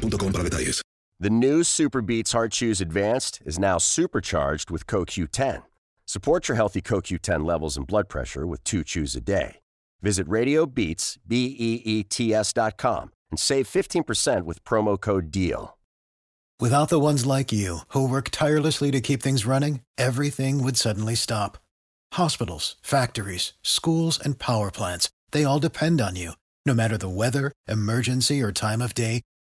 boostmobile.com para detalles. The new Super Beats Heart Chews Advanced is now supercharged with CoQ10. Support your healthy CoQ10 levels and blood pressure with two chews a day. Visit RadioBeats, B-E-E-T-S dot com and save 15% with promo code DEAL. Without the ones like you, who work tirelessly to keep things running, everything would suddenly stop. Hospitals, factories, schools, and power plants, they all depend on you. No matter the weather, emergency, or time of day,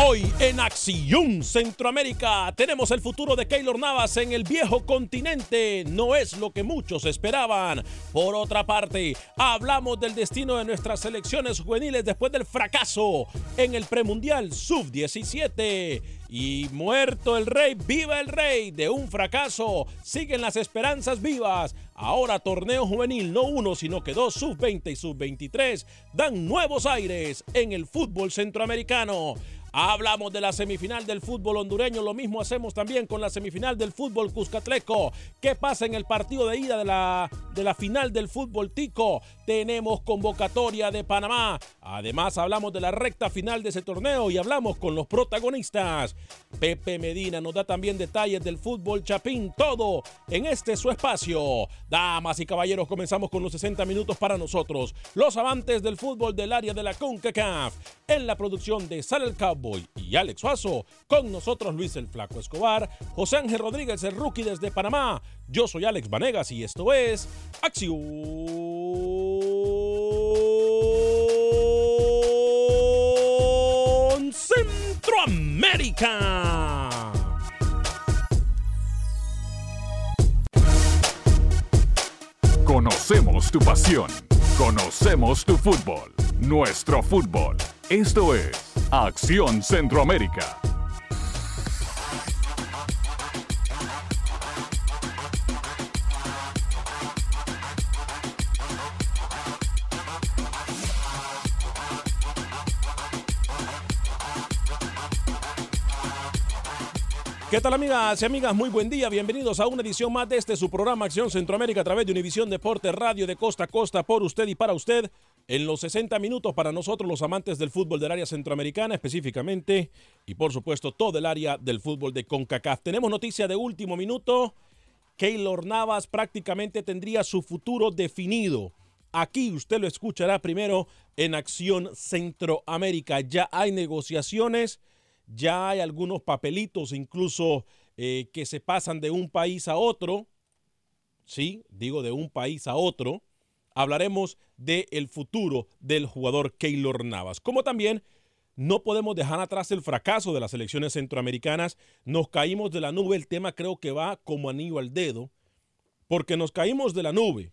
Hoy en Acción Centroamérica tenemos el futuro de Keylor Navas en el viejo continente. No es lo que muchos esperaban. Por otra parte, hablamos del destino de nuestras selecciones juveniles después del fracaso en el premundial sub-17. Y muerto el rey, viva el rey. De un fracaso siguen las esperanzas vivas. Ahora torneo juvenil, no uno, sino que dos sub-20 y sub-23 dan nuevos aires en el fútbol centroamericano. Hablamos de la semifinal del fútbol hondureño, lo mismo hacemos también con la semifinal del fútbol cuscatleco. ¿Qué pasa en el partido de ida de la, de la final del fútbol tico? Tenemos convocatoria de Panamá. Además hablamos de la recta final de ese torneo y hablamos con los protagonistas. Pepe Medina nos da también detalles del fútbol chapín, todo en este su espacio. Damas y caballeros, comenzamos con los 60 minutos para nosotros, los amantes del fútbol del área de la CONCACAF, en la producción de Sal el Cabo y Alex Suazo. Con nosotros Luis el Flaco Escobar, José Ángel Rodríguez, el rookie desde Panamá. Yo soy Alex Vanegas y esto es Acción Centroamérica. Conocemos tu pasión. Conocemos tu fútbol. Nuestro fútbol. Esto es Acción Centroamérica. ¿Qué tal amigas y amigas? Muy buen día, bienvenidos a una edición más de este su programa Acción Centroamérica a través de Univisión Deporte Radio de costa a costa por usted y para usted en los 60 minutos para nosotros los amantes del fútbol del área centroamericana específicamente y por supuesto todo el área del fútbol de CONCACAF. Tenemos noticia de último minuto. Keylor Navas prácticamente tendría su futuro definido. Aquí usted lo escuchará primero en Acción Centroamérica. Ya hay negociaciones, ya hay algunos papelitos incluso eh, que se pasan de un país a otro. Sí, digo de un país a otro hablaremos del futuro del jugador Keylor Navas. Como también no podemos dejar atrás el fracaso de las elecciones centroamericanas. Nos caímos de la nube. El tema creo que va como anillo al dedo. Porque nos caímos de la nube.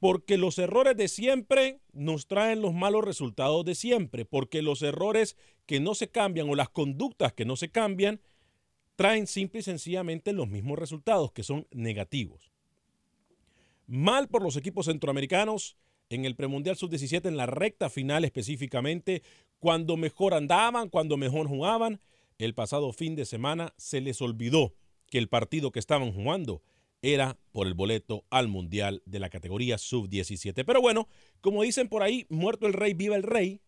Porque los errores de siempre nos traen los malos resultados de siempre. Porque los errores que no se cambian o las conductas que no se cambian traen simple y sencillamente los mismos resultados que son negativos. Mal por los equipos centroamericanos en el premundial sub-17 en la recta final específicamente, cuando mejor andaban, cuando mejor jugaban. El pasado fin de semana se les olvidó que el partido que estaban jugando era por el boleto al Mundial de la categoría sub-17. Pero bueno, como dicen por ahí, muerto el rey, viva el rey.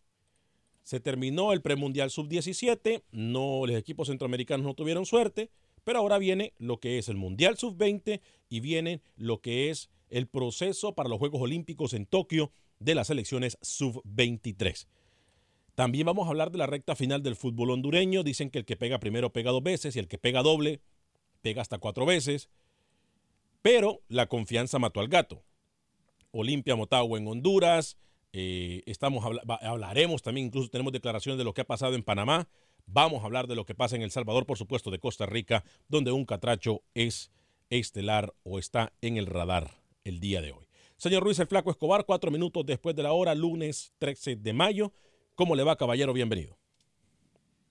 Se terminó el premundial sub-17, no, los equipos centroamericanos no tuvieron suerte, pero ahora viene lo que es el mundial sub-20 y viene lo que es el proceso para los Juegos Olímpicos en Tokio de las selecciones sub-23. También vamos a hablar de la recta final del fútbol hondureño. Dicen que el que pega primero pega dos veces y el que pega doble pega hasta cuatro veces. Pero la confianza mató al gato. Olimpia Motagua en Honduras. Eh, estamos, hablaremos también, incluso tenemos declaraciones de lo que ha pasado en Panamá. Vamos a hablar de lo que pasa en El Salvador, por supuesto, de Costa Rica, donde un catracho es estelar o está en el radar el día de hoy. Señor Ruiz el Flaco Escobar, cuatro minutos después de la hora, lunes 13 de mayo. ¿Cómo le va, caballero? Bienvenido.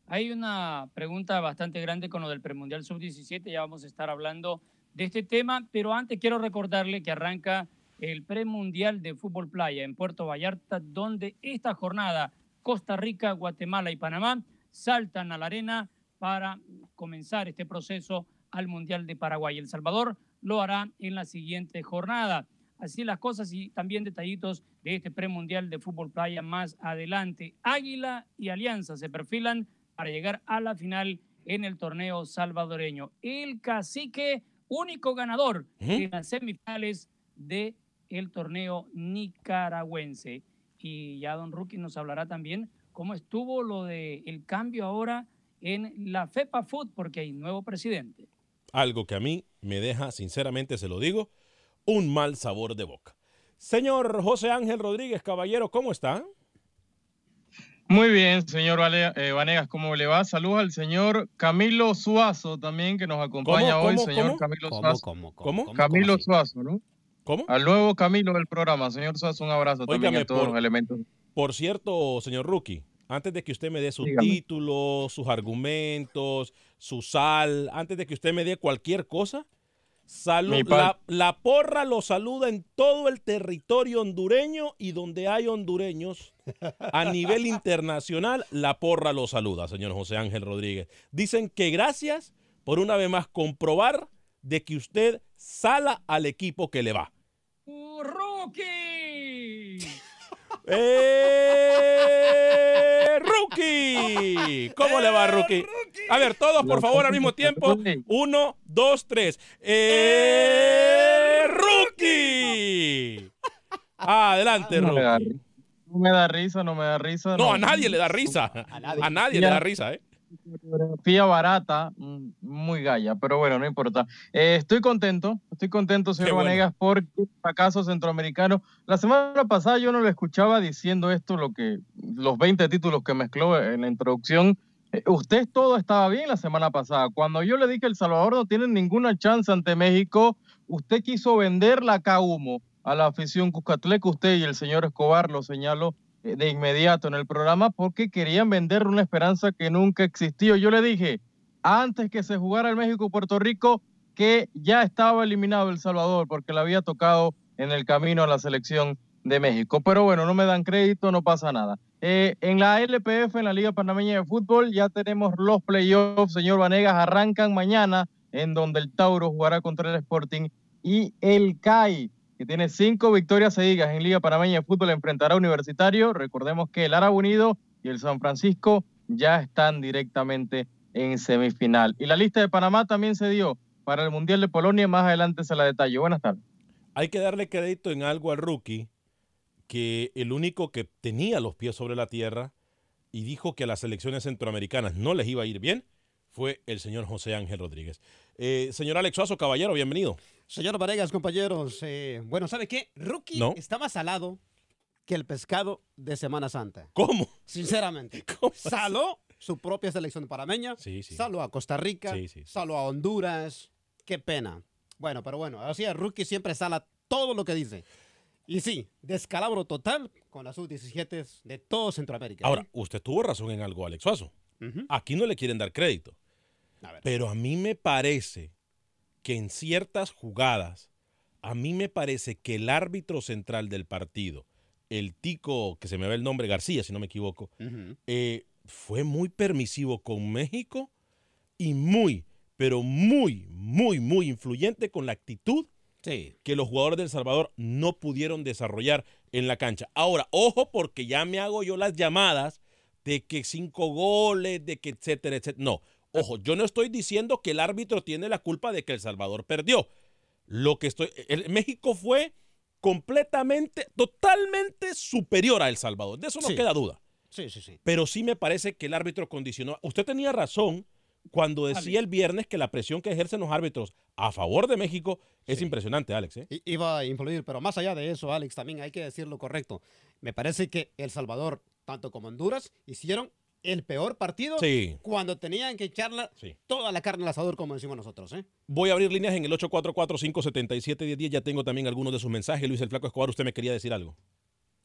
Hay una pregunta bastante grande con lo del premundial sub-17. Ya vamos a estar hablando de este tema, pero antes quiero recordarle que arranca el premundial de fútbol playa en Puerto Vallarta, donde esta jornada Costa Rica, Guatemala y Panamá saltan a la arena para comenzar este proceso al Mundial de Paraguay. El Salvador lo hará en la siguiente jornada. Así las cosas y también detallitos de este premundial de fútbol playa más adelante. Águila y Alianza se perfilan para llegar a la final en el torneo salvadoreño. El cacique único ganador en las semifinales de el torneo nicaragüense. Y ya Don Rookie nos hablará también cómo estuvo lo del el cambio ahora en la FEPA Food, porque hay nuevo presidente. Algo que a mí me deja, sinceramente se lo digo, un mal sabor de boca. Señor José Ángel Rodríguez, caballero, ¿cómo está? Muy bien, señor eh, Vanegas, ¿cómo le va? Saludos al señor Camilo Suazo también, que nos acompaña hoy, señor Camilo Suazo. ¿Cómo, cómo, Camilo Suazo, ¿no? ¿Cómo? Al nuevo Camilo del programa, señor Suazo, un abrazo también a todos los elementos. Por cierto, señor Rookie, antes de que usted me dé su título, sus argumentos, su sal, antes de que usted me dé cualquier cosa, la, la, porra lo saluda en todo el territorio hondureño y donde hay hondureños a nivel internacional, la porra lo saluda, señor José Ángel Rodríguez. Dicen que gracias por una vez más comprobar de que usted sala al equipo que le va. ¡Rookie! ¡Eh, ¡Rookie! ¿Cómo le va, Rookie? A ver, todos por favor al mismo tiempo. Uno, dos, tres. ¡Eh, ¡Rookie! Adelante, Rookie. No me da risa, no me da risa. No, a nadie le da risa. A nadie, le da risa, ¿eh? Fotografía barata, mm, muy galla, pero bueno, no importa. Eh, estoy contento, estoy contento, señor Vanegas, por porque fracaso centroamericano. La semana pasada yo no le escuchaba diciendo esto, lo que los 20 títulos que mezcló en la introducción. Eh, usted todo estaba bien la semana pasada. Cuando yo le dije que El Salvador no tiene ninguna chance ante México, usted quiso vender la humo a la afición Cuscatleca. Usted y el señor Escobar lo señaló de inmediato en el programa porque querían vender una esperanza que nunca existió. Yo le dije, antes que se jugara el México-Puerto Rico, que ya estaba eliminado El Salvador porque le había tocado en el camino a la selección de México. Pero bueno, no me dan crédito, no pasa nada. Eh, en la LPF, en la Liga Panameña de Fútbol, ya tenemos los playoffs, señor Vanegas, arrancan mañana, en donde el Tauro jugará contra el Sporting y el CAI tiene cinco victorias seguidas en Liga Panameña de Fútbol, enfrentará a Universitario. Recordemos que el Árabe Unido y el San Francisco ya están directamente en semifinal. Y la lista de Panamá también se dio para el Mundial de Polonia. Más adelante se la detallo. Buenas tardes. Hay que darle crédito en algo al rookie, que el único que tenía los pies sobre la tierra y dijo que a las elecciones centroamericanas no les iba a ir bien fue el señor José Ángel Rodríguez. Eh, señor Alex Suazo, caballero, bienvenido. Señor Varegas, compañeros. Eh, bueno, ¿sabe qué? Rookie está más salado que el pescado de Semana Santa. ¿Cómo? Sinceramente. ¿Cómo saló su propia selección panameña. Sí, sí. Saló a Costa Rica. Sí, sí. Saló a Honduras. Qué pena. Bueno, pero bueno, así el Rookie siempre sala todo lo que dice. Y sí, descalabro total con las sub-17 de todo Centroamérica. Ahora, usted tuvo razón en algo, Alex Suazo. Aquí no le quieren dar crédito. Pero a mí me parece que en ciertas jugadas, a mí me parece que el árbitro central del partido, el tico, que se me ve el nombre, García, si no me equivoco, eh, fue muy permisivo con México y muy, pero muy, muy, muy influyente con la actitud que los jugadores del Salvador no pudieron desarrollar en la cancha. Ahora, ojo porque ya me hago yo las llamadas de que cinco goles, de que etcétera, etcétera. No, ojo, yo no estoy diciendo que el árbitro tiene la culpa de que El Salvador perdió. Lo que estoy, el, México fue completamente, totalmente superior a El Salvador. De eso no queda duda. Sí, sí, sí. Pero sí me parece que el árbitro condicionó. Usted tenía razón cuando decía el viernes que la presión que ejercen los árbitros a favor de México es impresionante, Alex. ¿eh? Iba a influir, pero más allá de eso, Alex, también hay que decir lo correcto. Me parece que El Salvador, tanto como Honduras, hicieron el peor partido cuando tenían que echarla toda la carne al asador, como decimos nosotros. ¿eh? Voy a abrir líneas en el 844-577-1010. Ya tengo también algunos de sus mensajes. Luis el Flaco Escobar, usted me quería decir algo.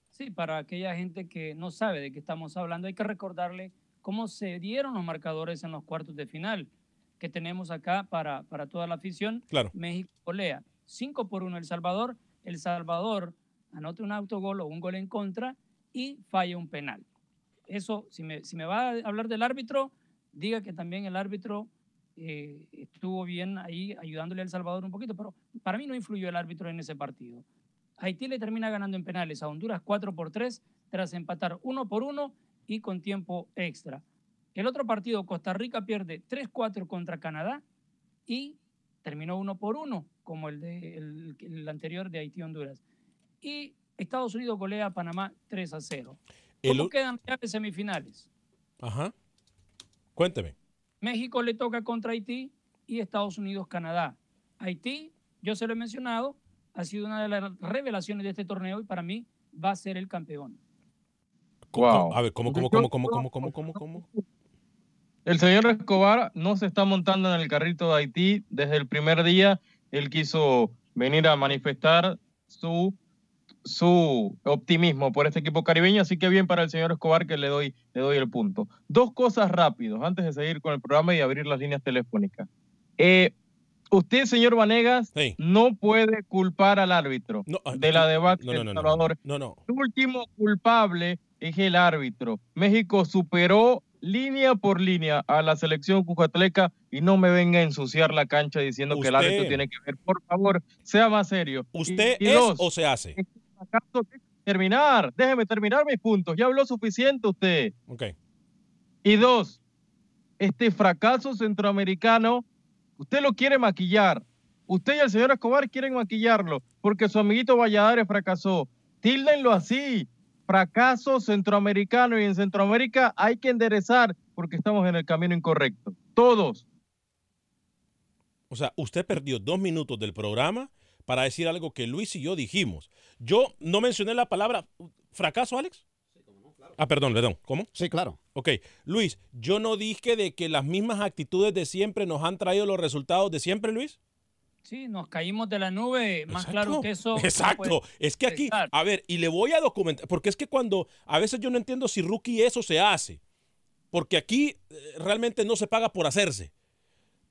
Sí, para aquella gente que no sabe de qué estamos hablando, hay que recordarle cómo se dieron los marcadores en los cuartos de final que tenemos acá para, para toda la afición. Claro. México lea 5 por 1 El Salvador. El Salvador anota un autogol o un gol en contra y falla un penal eso, si me, si me va a hablar del árbitro, diga que también el árbitro eh, estuvo bien ahí ayudándole a El Salvador un poquito, pero para mí no influyó el árbitro en ese partido. Haití le termina ganando en penales a Honduras 4 por 3 tras empatar 1 por 1 y con tiempo extra. El otro partido, Costa Rica pierde 3-4 contra Canadá y terminó 1 por 1, como el, de, el, anterior de Haití-Honduras. Y Estados Unidos golea a Panamá 3 a 0. ¿Cómo quedan las semifinales? Ajá. Cuénteme. México le toca contra Haití y Estados Unidos Canadá. Haití, yo se lo he mencionado, ha sido una de las revelaciones de este torneo y para mí va a ser el campeón. A ver, ¿cómo, cómo, cómo, cómo, cómo, cómo, cómo, cómo? El señor Escobar no se está montando en el carrito de Haití desde el primer día. Él quiso venir a manifestar su su optimismo por este equipo caribeño, así que bien para el señor Escobar que le doy, le doy el punto. Dos cosas rápidos antes de seguir con el programa y abrir las líneas telefónicas. Eh, usted, señor Vanegas, no puede culpar al árbitro ah, de la debacle no, no, Salvador. No, no. El último culpable es el árbitro. México superó línea por línea a la selección cujatleca y no me venga a ensuciar la cancha diciendo que el árbitro tiene que ver. Por favor, sea más serio. ¿Usted es o se hace? Terminar, déjeme terminar mis puntos. Ya habló suficiente usted. Ok. Y dos, este fracaso centroamericano, usted lo quiere maquillar. Usted y el señor Escobar quieren maquillarlo porque su amiguito Valladares fracasó. Tíldenlo así. Fracaso centroamericano y en Centroamérica hay que enderezar porque estamos en el camino incorrecto. Todos. O sea, usted perdió dos minutos del programa para decir algo que Luis y yo dijimos. Yo no mencioné la palabra fracaso, Alex. Sí, no, claro. Ah, perdón, perdón. ¿Cómo? Sí, claro. Ok, Luis, yo no dije de que las mismas actitudes de siempre nos han traído los resultados de siempre, Luis. Sí, nos caímos de la nube, más claro que eso. Exacto, es que aquí, a ver, y le voy a documentar, porque es que cuando a veces yo no entiendo si rookie eso se hace, porque aquí eh, realmente no se paga por hacerse.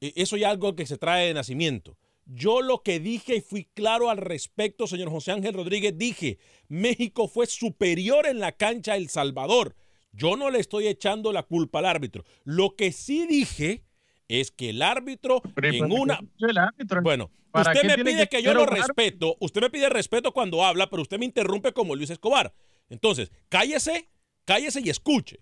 E, eso ya es algo que se trae de nacimiento. Yo lo que dije y fui claro al respecto, señor José Ángel Rodríguez, dije, México fue superior en la cancha a El Salvador. Yo no le estoy echando la culpa al árbitro. Lo que sí dije es que el árbitro en una... Bueno, usted me pide que, yo lo respeto, usted me pide respeto cuando habla, pero usted me interrumpe como Luis Escobar. Entonces, cállese, cállese y escuche.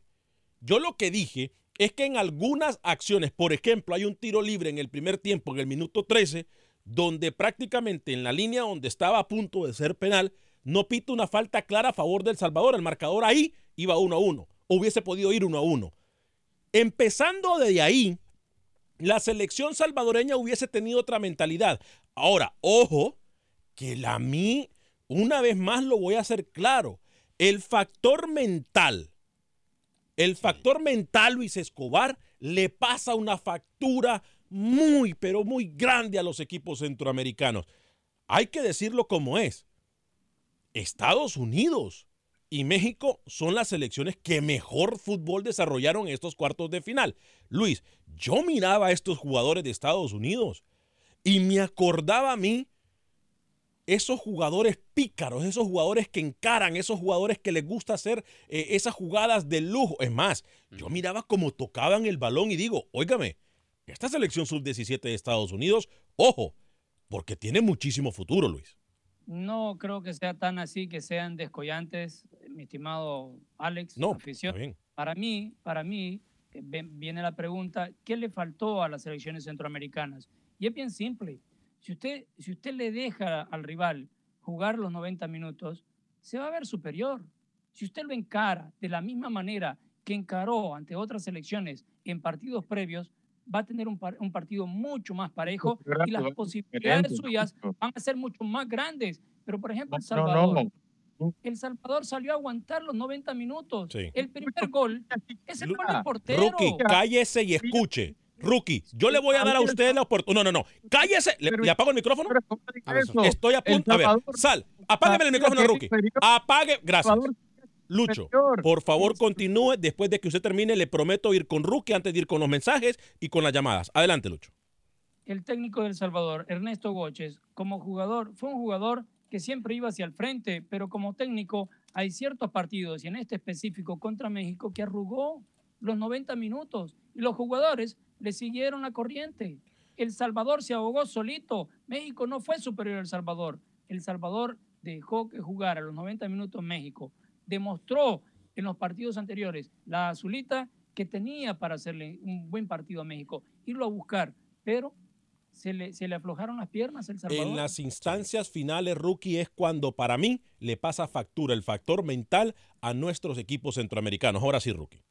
Yo lo que dije es que en algunas acciones, por ejemplo, hay un tiro libre en el primer tiempo, en el minuto 13, donde prácticamente en la línea donde estaba a punto de ser penal, no pita una falta clara a favor del Salvador. El marcador ahí iba 1 a 1. Hubiese podido ir 1 a 1. Empezando desde ahí, la selección salvadoreña hubiese tenido otra mentalidad. Ahora, ojo, que la mí, una vez más lo voy a hacer claro, el factor mental, el factor mental Luis Escobar le pasa una factura muy, pero muy grande a los equipos centroamericanos. Hay que decirlo como es. Estados Unidos y México son las selecciones que mejor fútbol desarrollaron en estos cuartos de final. Luis, yo miraba a estos jugadores de Estados Unidos y me acordaba a mí esos jugadores pícaros, esos jugadores que encaran, esos jugadores que les gusta hacer eh, esas jugadas de lujo. Es más, yo miraba cómo tocaban el balón y digo, óigame, esta selección sub-17 de Estados Unidos, ojo, porque tiene muchísimo futuro, Luis. No creo que sea tan así, que sean descollantes, mi estimado Alex. No, afición. Para mí, para mí, eh, viene la pregunta, ¿qué le faltó a las selecciones centroamericanas? Y es bien simple. Si usted, si usted le deja al rival jugar los 90 minutos, se va a ver superior. Si usted lo encara de la misma manera que encaró ante otras selecciones en partidos previos, va a tener un, un partido mucho más parejo y las posibilidades suyas van a ser mucho más grandes. Pero, por ejemplo, El Salvador, el Salvador salió a aguantar los 90 minutos. El primer gol es el gol del portero. Rookie, cállese y escuche. Rookie, yo le voy a dar a usted la oportunidad. No, no, no. Cállese. ¿Le, apago el micrófono? Estoy a punto. A ver, sal. Apágame el micrófono, Rookie. Apague. Gracias. Lucho, por favor continúe. Después de que usted termine, le prometo ir con Rookie antes de ir con los mensajes y con las llamadas. Adelante, Lucho. El técnico del Salvador, Ernesto Goches, como jugador, fue un jugador que siempre iba hacia el frente, pero como técnico hay ciertos partidos, y en este específico contra México, que arrugó los 90 minutos y los jugadores le siguieron la corriente. El Salvador se ahogó solito. México no fue superior al Salvador. El Salvador dejó que jugara los 90 minutos México. Demostró en los partidos anteriores la azulita que tenía para hacerle un buen partido a México, irlo a buscar, pero se le, se le aflojaron las piernas el Salvador. En las instancias finales, rookie, es cuando para mí le pasa factura el factor mental a nuestros equipos centroamericanos. Ahora sí, rookie.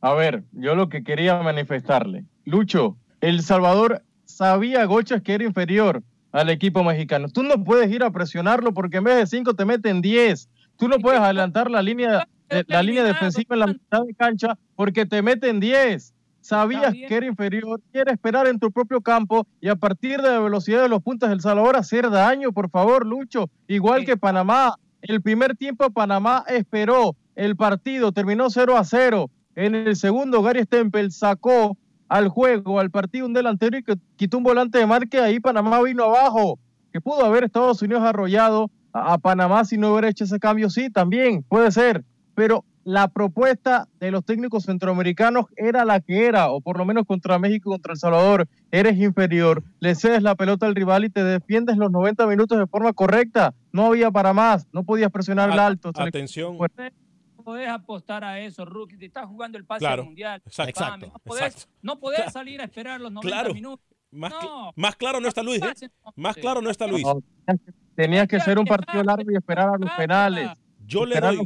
A ver, yo lo que quería manifestarle. Lucho, El Salvador sabía Gochas que era inferior al equipo mexicano. Tú no puedes ir a presionarlo porque en vez de 5 te meten 10. Tú no puedes adelantar la línea, la línea defensiva en la mitad de cancha porque te meten 10 sabías que era inferior, quiere esperar en tu propio campo y a partir de la velocidad de los puntos del Salvador hacer daño, por favor, Lucho. Igual que Panamá, el primer tiempo Panamá esperó el partido, terminó 0 a 0. En el segundo, Gary Stempel sacó al juego, al partido un delantero y que quitó un volante de marque, ahí Panamá vino abajo, que pudo haber Estados Unidos arrollado a, a Panamá si no hubiera hecho ese cambio, sí, también puede ser, pero la propuesta de los técnicos centroamericanos era la que era, o por lo menos contra México, contra El Salvador, eres inferior, le cedes la pelota al rival y te defiendes los 90 minutos de forma correcta. No había para más, no podías presionar el alto. Atención. No podés apostar a eso, Rookie. Te estás jugando el pase mundial. Exacto. No podés, salir a esperar los 90 minutos. Más, más, claro no está Luis. ¿eh? Más claro no está Luis. tenías que ser un partido largo y esperar a los penales. Yo le doy.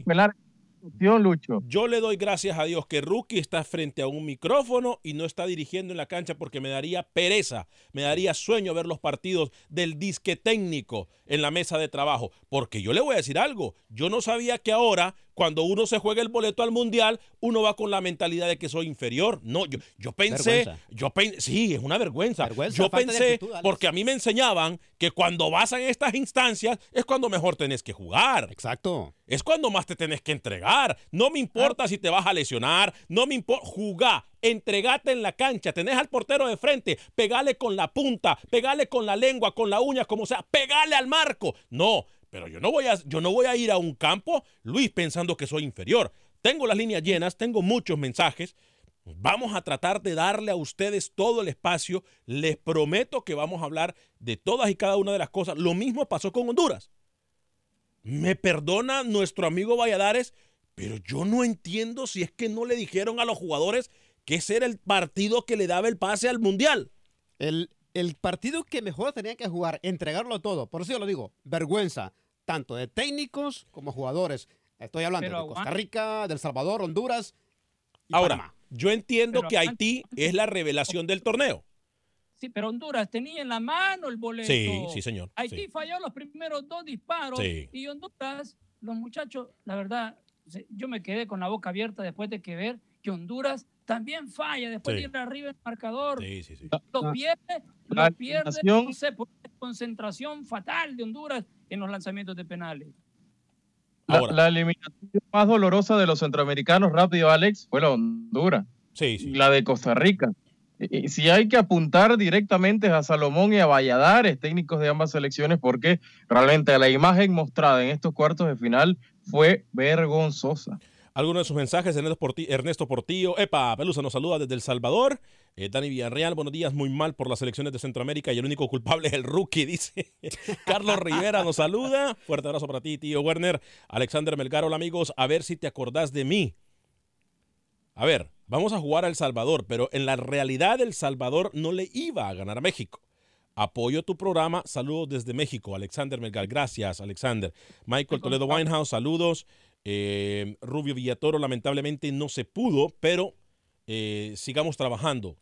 Lucho. Yo le doy gracias a Dios que Rookie está frente a un micrófono y no está dirigiendo en la cancha porque me daría pereza, me daría sueño ver los partidos del disque técnico en la mesa de trabajo. Porque yo le voy a decir algo, yo no sabía que ahora cuando uno se juega el boleto al mundial, uno va con la mentalidad de que soy inferior. No, yo, yo pensé, yo pensé, sí, es una vergüenza. yo pensé, porque a mí me enseñaban que cuando vas a estas instancias es cuando mejor tenés que jugar. Exacto. Es cuando más te tenés que entregar. No me importa ah. si te vas a lesionar, no me importa, jugá, entregate en la cancha, tenés al portero de frente, pegale con la punta, pegale con la lengua, con la uña, como sea, pegale al marco. No, pero yo no voy a, yo no voy a ir a un campo, Luis, pensando que soy inferior. Tengo las líneas llenas, tengo muchos mensajes. Vamos a tratar de darle a ustedes todo el espacio. Les prometo que vamos a hablar de todas y cada una de las cosas. Lo mismo pasó con Honduras. Me perdona nuestro amigo Valladares, pero yo no entiendo si es que no le dijeron a los jugadores que ese era el partido que le daba el pase al Mundial. El, el partido que mejor tenía que jugar, entregarlo todo. Por eso yo lo digo, vergüenza, tanto de técnicos como jugadores. Estoy hablando de Costa Rica, del Salvador, Honduras. Ahora, yo entiendo que Haití es la revelación del torneo. Sí, pero Honduras tenía en la mano el boleto. Sí, sí, señor. Haití falló los primeros dos disparos y Honduras, los muchachos, la verdad, yo me quedé con la boca abierta después de que ver que Honduras también falla después de ir arriba el marcador. Sí, sí, sí. Lo pierde, lo pierde, no sé, por concentración fatal de Honduras en los lanzamientos de penales. Ahora, la, eliminación más dolorosa de los centroamericanos, rápido, Alex, fue la Honduras. Sí, sí. La de Costa Rica. Y si hay que apuntar directamente a Salomón y a Valladares, técnicos de ambas selecciones, porque realmente la imagen mostrada en estos cuartos de final fue vergonzosa. algunos de sus mensajes. Ernesto Portillo. Epa, Pelusa nos saluda desde El Salvador. Eh, Dani Villarreal, buenos días. Muy mal por las elecciones de Centroamérica y el único culpable es el rookie, dice. Carlos Rivera nos saluda. Fuerte abrazo para ti, tío Werner. Alexander Melgar, hola amigos. A ver si te acordás de mí. A ver, vamos a jugar a El Salvador, pero en la realidad El Salvador no le iba a ganar a México. Apoyo tu programa. Saludos desde México. Alexander Melgar. Gracias, Alexander. Michael Toledo Winehouse, saludos. Eh, Rubio Villatoro, lamentablemente no se pudo, pero eh, sigamos trabajando.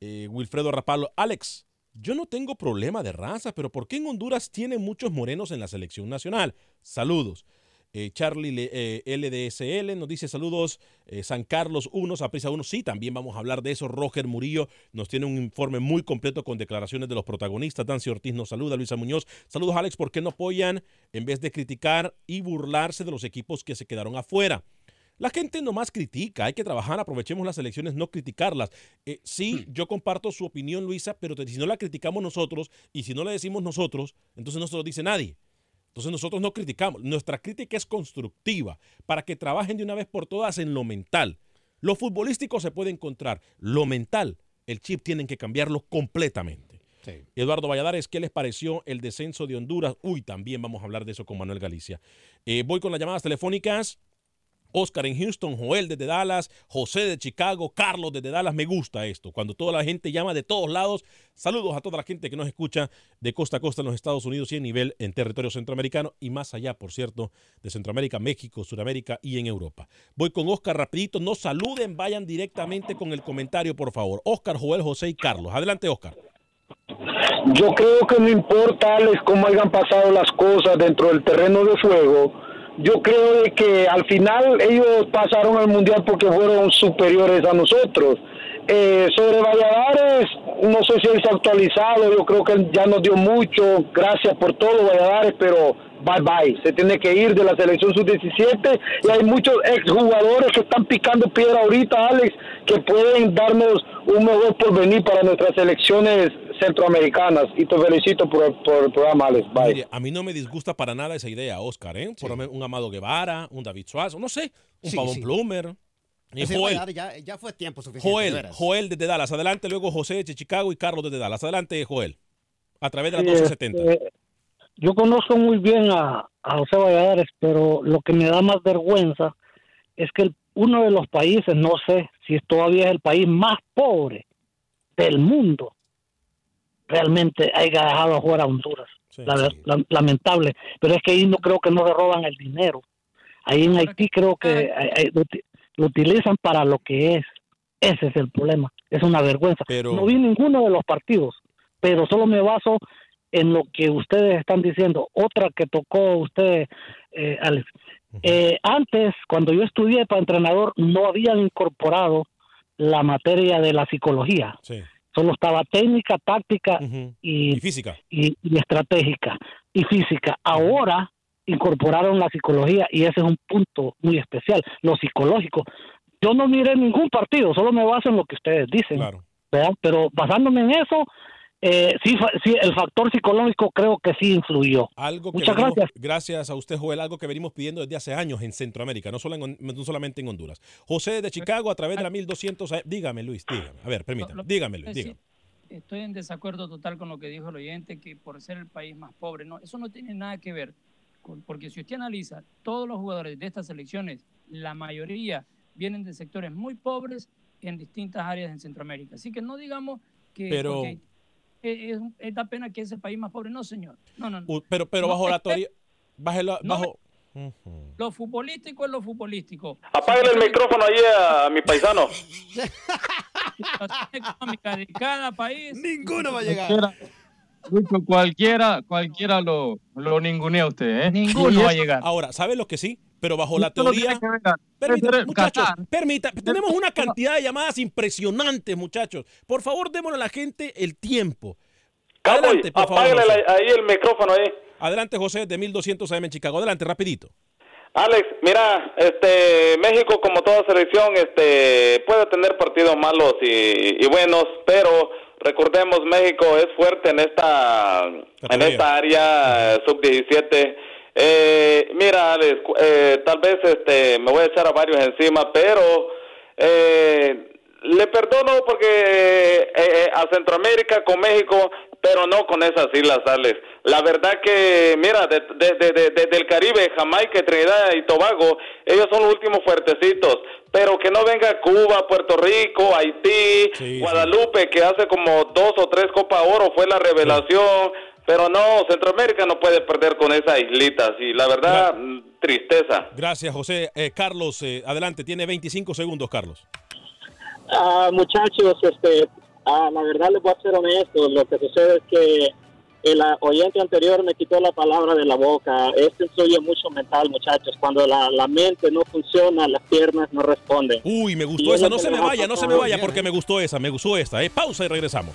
Eh, Wilfredo Rapalo. Alex, yo no tengo problema de raza, pero ¿por qué en Honduras tienen muchos morenos en la selección nacional? Saludos. Eh, Charlie LDSL nos dice saludos. Eh, San Carlos 1, Saprisa 1. Sí, también vamos a hablar de eso. Roger Murillo nos tiene un informe muy completo con declaraciones de los protagonistas. Dancy Ortiz nos saluda. Luisa Muñoz. Saludos, Alex. ¿Por qué no apoyan en vez de criticar y burlarse de los equipos que se quedaron afuera? La gente nomás critica, hay que trabajar, aprovechemos las elecciones, no criticarlas. Eh, sí, hmm. yo comparto su opinión, Luisa, pero si no la criticamos nosotros y si no la decimos nosotros, entonces no se lo dice nadie. Entonces nosotros no criticamos, nuestra crítica es constructiva para que trabajen de una vez por todas en lo mental. Lo futbolístico se puede encontrar, lo mental, el chip tienen que cambiarlo completamente. Eduardo Valladares, ¿qué les pareció el descenso de Honduras? Uy, también vamos a hablar de eso con Manuel Galicia. Eh, voy con las llamadas telefónicas. Oscar en Houston, Joel desde Dallas, José de Chicago, Carlos desde Dallas. Me gusta esto, cuando toda la gente llama de todos lados. Saludos a toda la gente que nos escucha de costa a costa en los Estados Unidos y en nivel en territorio centroamericano y más allá, por cierto, de Centroamérica, México, Sudamérica y en Europa. Voy con Oscar rapidito. No saluden, vayan directamente con el comentario, por favor. Oscar, Joel, José y Carlos. Adelante, Oscar. Yo creo que no importa, Alex, cómo hayan pasado las cosas dentro del terreno de fuego yo creo que al final ellos pasaron al mundial porque fueron superiores a nosotros. Eh, sobre Valladares, no sé si él se ha actualizado, yo creo que ya nos dio mucho, gracias por todo Valladares, pero bye bye, se tiene que ir de la selección sub-17 y hay muchos exjugadores que están picando piedra ahorita, Alex, que pueden darnos un mejor porvenir para nuestras selecciones centroamericanas y te felicito por, el programa, Alex. Bye. a mí no me disgusta para nada esa idea, Oscar, ¿eh? Por un Amado Guevara, un David Suárez, no sé, un Pavón Plumer. Y Joel, ya, fue tiempo suficiente. Joel, Joel desde Dallas. Adelante, luego José de Chicago y Carlos desde Dallas. Adelante, Joel. A través de la 1270. Este, yo conozco muy bien a, José Valladares, pero lo que me da más vergüenza es que uno de los países, no sé si todavía es el país más pobre del mundo, realmente haya dejado a jugar a Honduras. lamentable, pero es que ahí no creo que no se roban el dinero. Ahí en Haití creo que lo, utilizan para lo que es. Ese es el problema. Es una vergüenza. No vi ninguno de los partidos, pero solo me baso en lo que ustedes están diciendo. Otra que tocó usted, eh, Alex. Eh, antes, cuando yo estudié para entrenador, no habían incorporado la materia de la psicología. Sí. Solo estaba técnica, táctica y, física. Y, estratégica y física. Ahora incorporaron la psicología y ese es un punto muy especial, lo psicológico. Yo no miré ningún partido, solo me baso en lo que ustedes dicen. Pero basándome en eso, eh, sí, sí, el factor psicológico creo que sí influyó. Algo Muchas gracias. Gracias a usted, Joel, algo que venimos pidiendo desde hace años en Centroamérica, no, solo no solamente en Honduras. José de Chicago, a través de la 1200, eh, dígame Luis, dígame. A ver, permítame, dígame Luis, dígame. Estoy en desacuerdo total con lo que dijo el oyente, que por ser el país más pobre, no, eso no tiene nada que ver, porque si usted analiza, todos los jugadores de estas selecciones, la mayoría vienen de sectores muy pobres en distintas áreas en Centroamérica. Así que no digamos que... Pero es, es, da pena que es el país más pobre. No, señor. No, no, Pero, pero bajo la teoría. Bajo, Lo futbolístico es lo futbolístico. Apágale el micrófono ahí a, mi paisano. económica de cada país. Ninguno va a llegar. Cualquiera, cualquiera, lo, lo ningunea usted, ¿eh? Ninguno va a llegar. Ahora, ¿sabe lo que sí? Pero bajo la teoría. Permita, muchachos, permita, tenemos una cantidad de llamadas impresionantes, muchachos. Por favor, démosle a la gente el tiempo. Adelante, por favor. ahí el micrófono ahí. Adelante, José, de 1200 AM en Chicago. Adelante, rapidito. Alex, mira, este México como toda selección, este puede tener partidos malos y, y buenos, pero recordemos México es fuerte en esta en esta área sub 17 Eh, mira, Alex, eh, tal vez este, me voy a echar a varios encima, pero eh, le perdono porque a Centroamérica con México, pero no con esas islas, Alex. La verdad que, mira, de, del Caribe, Jamaica, Trinidad y Tobago, ellos son los últimos fuertecitos. Pero que no venga Cuba, Puerto Rico, Haití, Guadalupe, que hace como dos o tres Copa Oro, fue la revelación. Pero no, Centroamérica no puede perder con esas islitas. Y la verdad, tristeza. Gracias, José. Eh, Carlos, eh, adelante, tiene 25 segundos, Carlos. Ah, muchachos, este, ah, la verdad les voy a ser honesto. Lo que sucede es que el oyente anterior me quitó la palabra de la boca. Esto influye mucho mental, muchachos. Cuando la, la mente no funciona, las piernas no responden. Uy, me gustó esa. No se me vaya, no se me vaya porque me gustó esa, me gustó esta. Eh. Pausa y regresamos.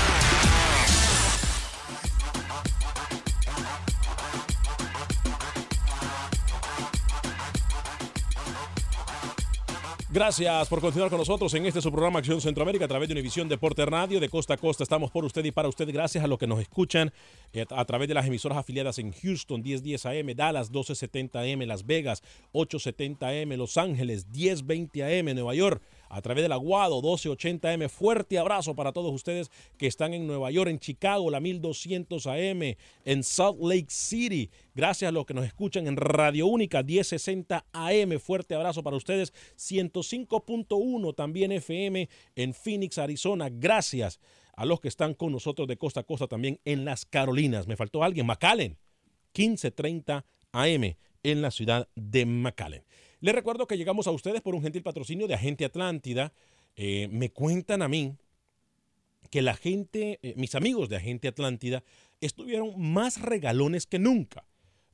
Gracias por continuar con nosotros en este su programa Acción Centroamérica a través de Univisión Deporte Radio de costa a costa. Estamos por usted y para usted. Gracias a los que nos escuchan eh, a través de las emisoras afiliadas en Houston 1010 AM, Dallas 1270 AM, Las Vegas 870 AM, Los Ángeles 1020 AM, Nueva York a través del Aguado 1280M. Fuerte abrazo para todos ustedes que están en Nueva York, en Chicago, la 1200 AM, en Salt Lake City. Gracias a los que nos escuchan en Radio Única 1060 AM. Fuerte abrazo para ustedes. 105.1 también FM en Phoenix, Arizona. Gracias a los que están con nosotros de costa a costa también en las Carolinas. Me faltó alguien, McAllen, 1530 AM en la ciudad de McAllen. Les recuerdo que llegamos a ustedes por un gentil patrocinio de Agente Atlántida. Eh, me cuentan a mí que la gente, eh, mis amigos de Agente Atlántida, estuvieron más regalones que nunca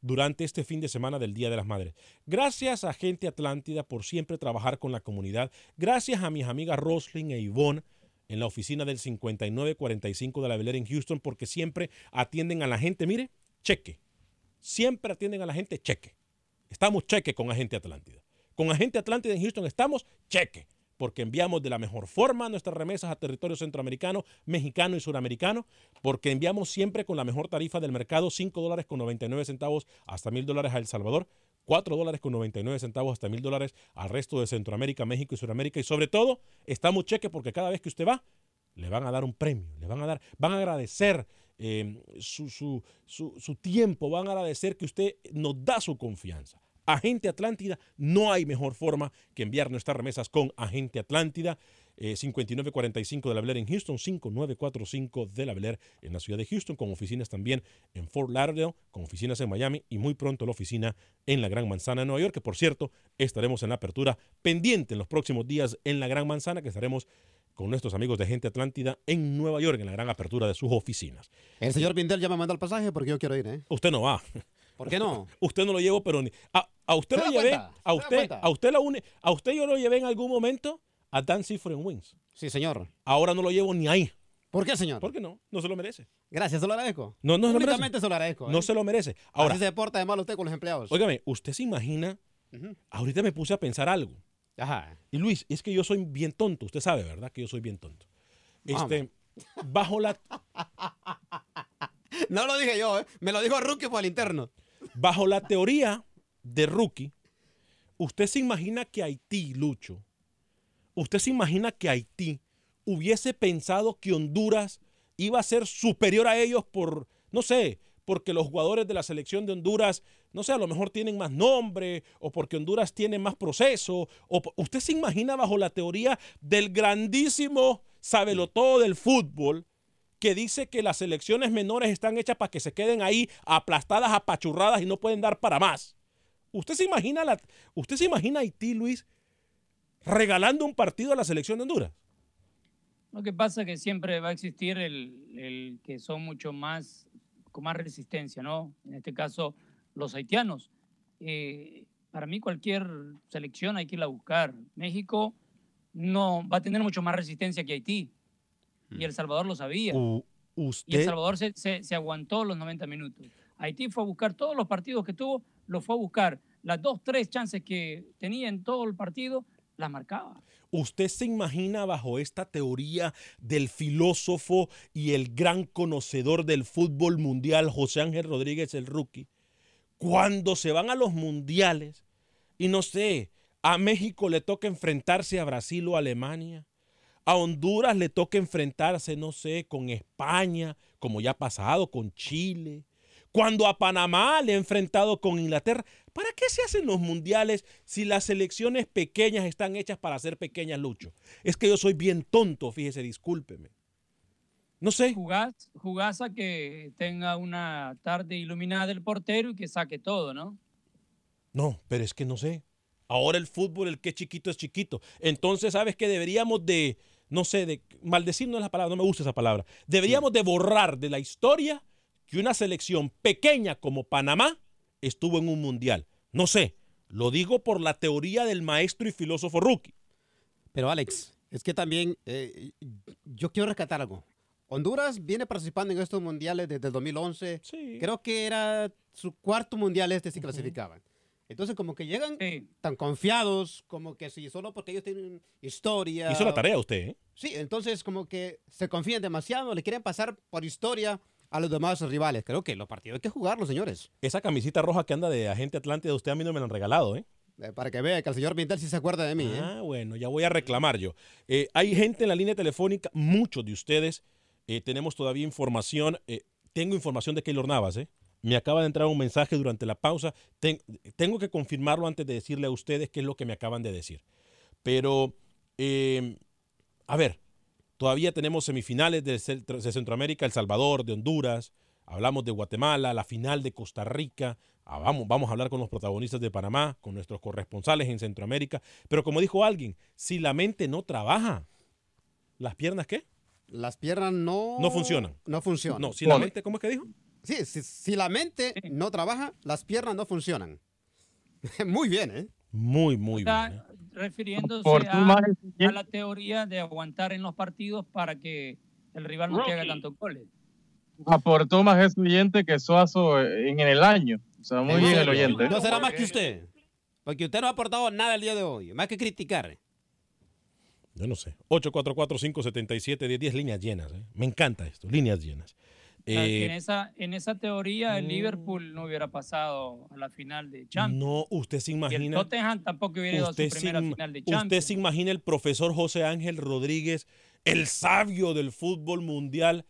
durante este fin de semana del Día de las Madres. Gracias a Agente Atlántida por siempre trabajar con la comunidad. Gracias a mis amigas Roslyn e Yvonne en la oficina del 5945 de la Bel en Houston porque siempre atienden a la gente. Mire, cheque. Siempre atienden a la gente, cheque. Estamos cheque con Agente Atlántida. Con Agente Atlántida en Houston estamos cheque, porque enviamos de la mejor forma nuestras remesas a territorio centroamericano, mexicano y suramericano, porque enviamos siempre con la mejor tarifa del mercado, 5 dólares con 99 centavos hasta mil dólares a El Salvador, 4 dólares con 99 centavos hasta mil dólares al resto de Centroamérica, México y Sudamérica. Y sobre todo, estamos cheque porque cada vez que usted va, le van a dar un premio, le van a dar, van a agradecer eh, su, su, su, tiempo, van a agradecer que usted nos da su confianza. Agente Atlántida, no hay mejor forma que enviar nuestras remesas con Agente Atlántida. 5945 eh, de la Blair en Houston, 5945 de la Blair en la ciudad de Houston, con oficinas también en Fort Lauderdale, con oficinas en Miami y muy pronto la oficina en la Gran Manzana de Nueva York, que por cierto estaremos en la apertura pendiente en los próximos días en la Gran Manzana, que estaremos con nuestros amigos de Gente Atlántida en Nueva York, en la gran apertura de sus oficinas. El señor Pindel ya me manda el pasaje porque yo quiero ir, ¿eh? Usted no va. ¿Por qué no? usted no lo llevo, pero ni, a, usted lo llevé, a usted, a usted la une, a usted yo lo llevé en algún momento a Dancing for Wings. Sí, señor. Ahora no lo llevo ni ahí. ¿Por qué, señor? Porque no, no se lo merece. Gracias, se lo agradezco. No, no se lo merece. se lo agradezco. No ¿eh? se lo merece. Ahora, Así se porta de mal usted con los empleados. Óigame, usted se imagina, ahorita me puse a pensar algo. Ajá. Y Luis, es que yo soy bien tonto, usted sabe, ¿verdad? Que yo soy bien tonto. Este, bajo la... no lo dije yo, ¿eh? me lo dijo Rookie por el interno. Bajo la teoría de Rookie, usted se imagina que Haití, Lucho, usted se imagina que Haití hubiese pensado que Honduras iba a ser superior a ellos por, no sé, porque los jugadores de la selección de Honduras, no sé, a lo mejor tienen más nombre, o porque Honduras tiene más proceso, o usted se imagina bajo la teoría del grandísimo sábelo todo del fútbol, que dice que las selecciones menores están hechas para que se queden ahí aplastadas, apachurradas y no pueden dar para más. ¿Usted se imagina, la, usted se imagina Haití, Luis, regalando un partido a la selección de Honduras? Lo que pasa es que siempre va a existir el, que son mucho más, con más resistencia, ¿no? En este caso, los haitianos. Eh, para mí cualquier selección hay que irla a buscar. México no va a tener mucho más resistencia que Haití. Y El Salvador lo sabía. Y El Salvador se, se, aguantó los 90 minutos. Haití fue a buscar todos los partidos que tuvo, lo fue a buscar. Las dos, tres chances que tenía en todo el partido, las marcaba. ¿Usted se imagina bajo esta teoría del filósofo y el gran conocedor del fútbol mundial, José Ángel Rodríguez, el rookie, cuando se van a los mundiales y no sé, a México le toca enfrentarse a Brasil o Alemania, a Honduras le toca enfrentarse, no sé, con España, como ya ha pasado, con Chile, cuando a Panamá le ha enfrentado con Inglaterra. ¿Para qué se hacen los mundiales si las selecciones pequeñas están hechas para ser pequeñas, Lucho? Es que yo soy bien tonto, fíjese, discúlpeme. No sé. Jugás, a que tenga una tarde iluminada el portero y que saque todo, ¿no? No, pero es que no sé. Ahora el fútbol, el que es chiquito es chiquito. Entonces, ¿sabes que deberíamos de, no sé, de maldecir no es la palabra, no me gusta esa palabra. Deberíamos de borrar de la historia que una selección pequeña como Panamá estuvo en un mundial. No sé, lo digo por la teoría del maestro y filósofo rookie. Pero Alex, es que también eh, yo quiero rescatar algo. Honduras viene participando en estos mundiales desde 2011. Creo que era su cuarto mundial este si clasificaban. Entonces, como que llegan tan confiados, como que si solo porque ellos tienen historia. Hizo la tarea usted, ¿eh? Sí, entonces como que se confían demasiado, le quieren pasar por historia a los demás rivales. Creo que los partidos hay que jugarlos, señores. Esa camisita roja que anda de agente Atlántida, usted a mí no me la han regalado, ¿eh? eh para que vea que el señor Vintel sí se acuerda de mí. ¿eh? Ah, bueno, ya voy a reclamar yo. Eh, hay gente en la línea telefónica, muchos de ustedes. tenemos todavía información. tengo información de Keylor Navas, ¿eh? Me acaba de entrar un mensaje durante la pausa. tengo que confirmarlo antes de decirle a ustedes qué es lo que me acaban de decir. Pero, a ver, Todavía tenemos semifinales de, Centroamérica, El Salvador, de Honduras, hablamos de Guatemala, la final de Costa Rica, ah, vamos, vamos a hablar con los protagonistas de Panamá, con nuestros corresponsales en Centroamérica. Pero como dijo alguien, si la mente no trabaja, ¿las piernas qué? Las piernas no... No funcionan. No funcionan. No, si la mente, ¿cómo es que dijo? Sí, si, la mente no trabaja, las piernas no funcionan. muy bien, ¿eh? Muy, muy bien. ¿eh? Refiriéndose a, la teoría de aguantar en los partidos para que el rival no te haga tantos goles. Aportó más oyente que Suazo en, el año. O sea, muy bien el oyente. No será más que usted. Porque usted no ha aportado nada el día de hoy. Más que criticar. Yo no sé. 844-577-10 líneas llenas. ¿eh? Me encanta esto. Líneas llenas. Eh, en, esa, en esa teoría, el Liverpool no hubiera pasado a la final de Champions. No, usted se imagina. Y el Tottenham tampoco hubiera ido a su primera final de Champions. Usted se imagina el profesor José Ángel Rodríguez, el sabio del fútbol mundial,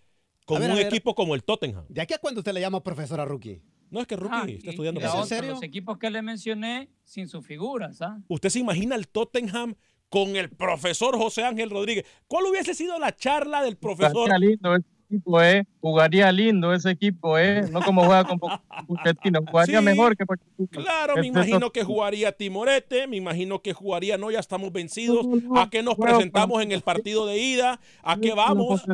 con un equipo como el Tottenham. ¿De aquí a cuándo usted le llama profesor a Rookie? No, es que Rookie ah, está estudiando. ¿En serio? Los equipos que le mencioné sin sus figuras. ¿ah? Usted se imagina el Tottenham con el profesor José Ángel Rodríguez. ¿Cuál hubiese sido la charla del profesor? Lindo, equipo, ¿eh? Jugaría lindo ese equipo, ¿eh? No como juega con Pochettino, jugaría mejor que Pochettino. Claro, me imagino que jugaría Timorete, me imagino que jugaría, no, ya estamos vencidos, ¿a qué nos presentamos en el partido de ida? ¿A qué vamos?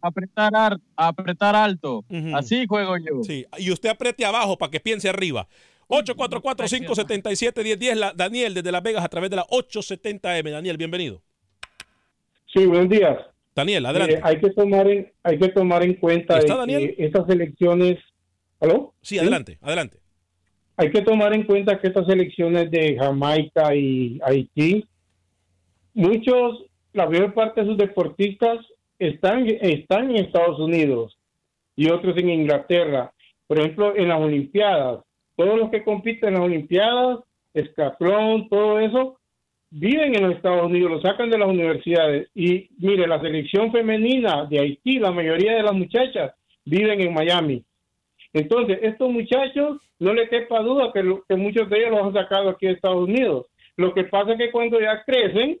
Apretar, apretar alto, así juego yo. Sí, y usted apriete abajo para que piense arriba. 844-577-1010, Daniel desde Las Vegas a través de la 870M. Daniel, bienvenido. Sí, buenos días. Daniel, adelante. hay, que tomar en, hay que tomar en cuenta que estas elecciones... ¿Aló? Sí, adelante, adelante. Hay que tomar en cuenta que estas elecciones de Jamaica y Haití, muchos, la mayor parte de sus deportistas están, están en Estados Unidos y otros en Inglaterra. Por ejemplo, en las Olimpiadas, todos los que compiten en las Olimpiadas, escaplón, todo eso, viven en los Estados Unidos, lo sacan de las universidades. Y mire, la selección femenina de Haití, la mayoría de las muchachas viven en Miami. Entonces, estos muchachos, no le quepa duda que, que muchos de ellos los han sacado aquí de Estados Unidos. Lo que pasa es que cuando ya crecen,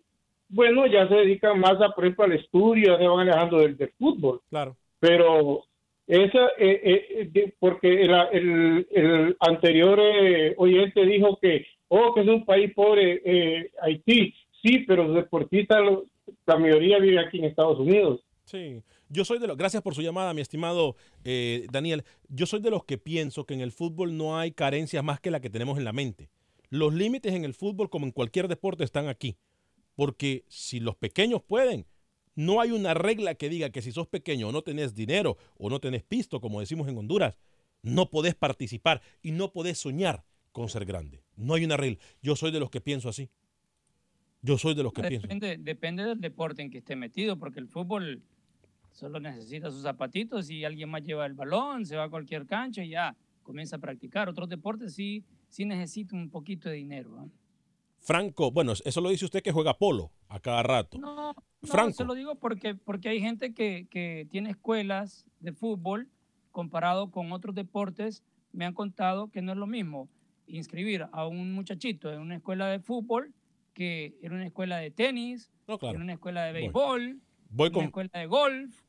bueno, ya se dedican más, a, por ejemplo, al estudio, se van alejando del, fútbol. Claro. Pero esa, eh, eh, porque el, el, anterior eh, oyente dijo que oh, que es un país pobre, eh, Haití, sí, pero los deportistas, la mayoría vive aquí en Estados Unidos. Sí, yo soy de los, gracias por su llamada, mi estimado eh, Daniel, yo soy de los que pienso que en el fútbol no hay carencias más que la que tenemos en la mente. Los límites en el fútbol, como en cualquier deporte, están aquí. Porque si los pequeños pueden, No hay una regla que diga que si sos pequeño o no tenés dinero o no tenés pisto, como decimos en Honduras, no podés participar y no podés soñar con ser grande. No hay una regla. Yo soy de los que pienso así. Yo soy de los que depende, pienso. Depende del deporte en que esté metido, porque el fútbol solo necesita sus zapatitos y alguien más lleva el balón, se va a cualquier cancha y ya comienza a practicar. Otros deportes sí, sí necesitan un poquito de dinero. Franco, bueno, eso lo dice usted que juega polo a cada rato. No, Franco. se lo digo porque, porque hay gente que, que tiene escuelas de fútbol comparado con otros deportes. Me han contado que no es lo mismo inscribir a un muchachito en una escuela de fútbol que en una escuela de tenis, en una escuela de béisbol, Voy. en una escuela de golf.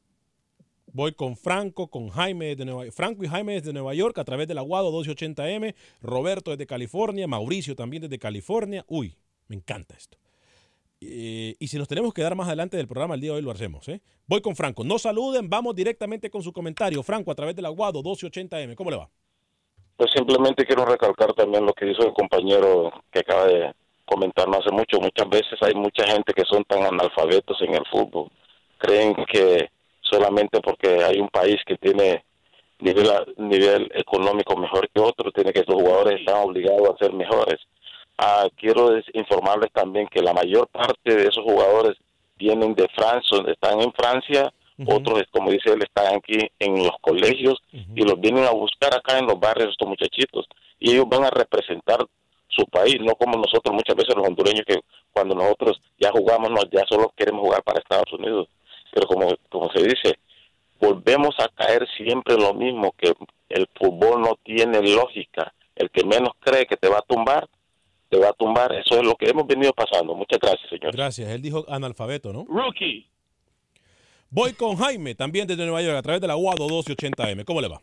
Voy con Franco, con Jaime de Nueva Franco y Jaime desde Nueva York a través del Aguado 1280M, Roberto desde California, Mauricio también desde California. Uy, me encanta esto. Eh, y si nos tenemos que dar más adelante del programa el día de hoy lo hacemos. ¿eh? Voy con Franco. No saluden, vamos directamente con su comentario. Franco a través del Aguado 1280M. ¿Cómo le va? Pues simplemente quiero recalcar también lo que hizo el compañero que acaba de comentar no hace mucho. Muchas veces hay mucha gente que son tan analfabetos en el fútbol. Creen que solamente porque hay un país que tiene nivel, nivel económico mejor que otro, tiene que los jugadores están obligados a ser mejores. Ah, quiero informarles también que la mayor parte de esos jugadores vienen de Francia, están en Francia otros, como dice él, están aquí en los colegios y los vienen a buscar acá en los barrios estos muchachitos y ellos van a representar su país, no como nosotros muchas veces los hondureños que cuando nosotros ya jugamos, ya solo queremos jugar para Estados Unidos. Pero como, como se dice, volvemos a caer siempre en lo mismo, que el fútbol no tiene lógica. El que menos cree que te va a tumbar, te va a tumbar. Eso es lo que hemos venido pasando. Muchas gracias, señor. Gracias. Él dijo analfabeto, ¿no? Rookie. Voy con Jaime, también desde Nueva York, a través de la UADO 1280M. ¿Cómo le va?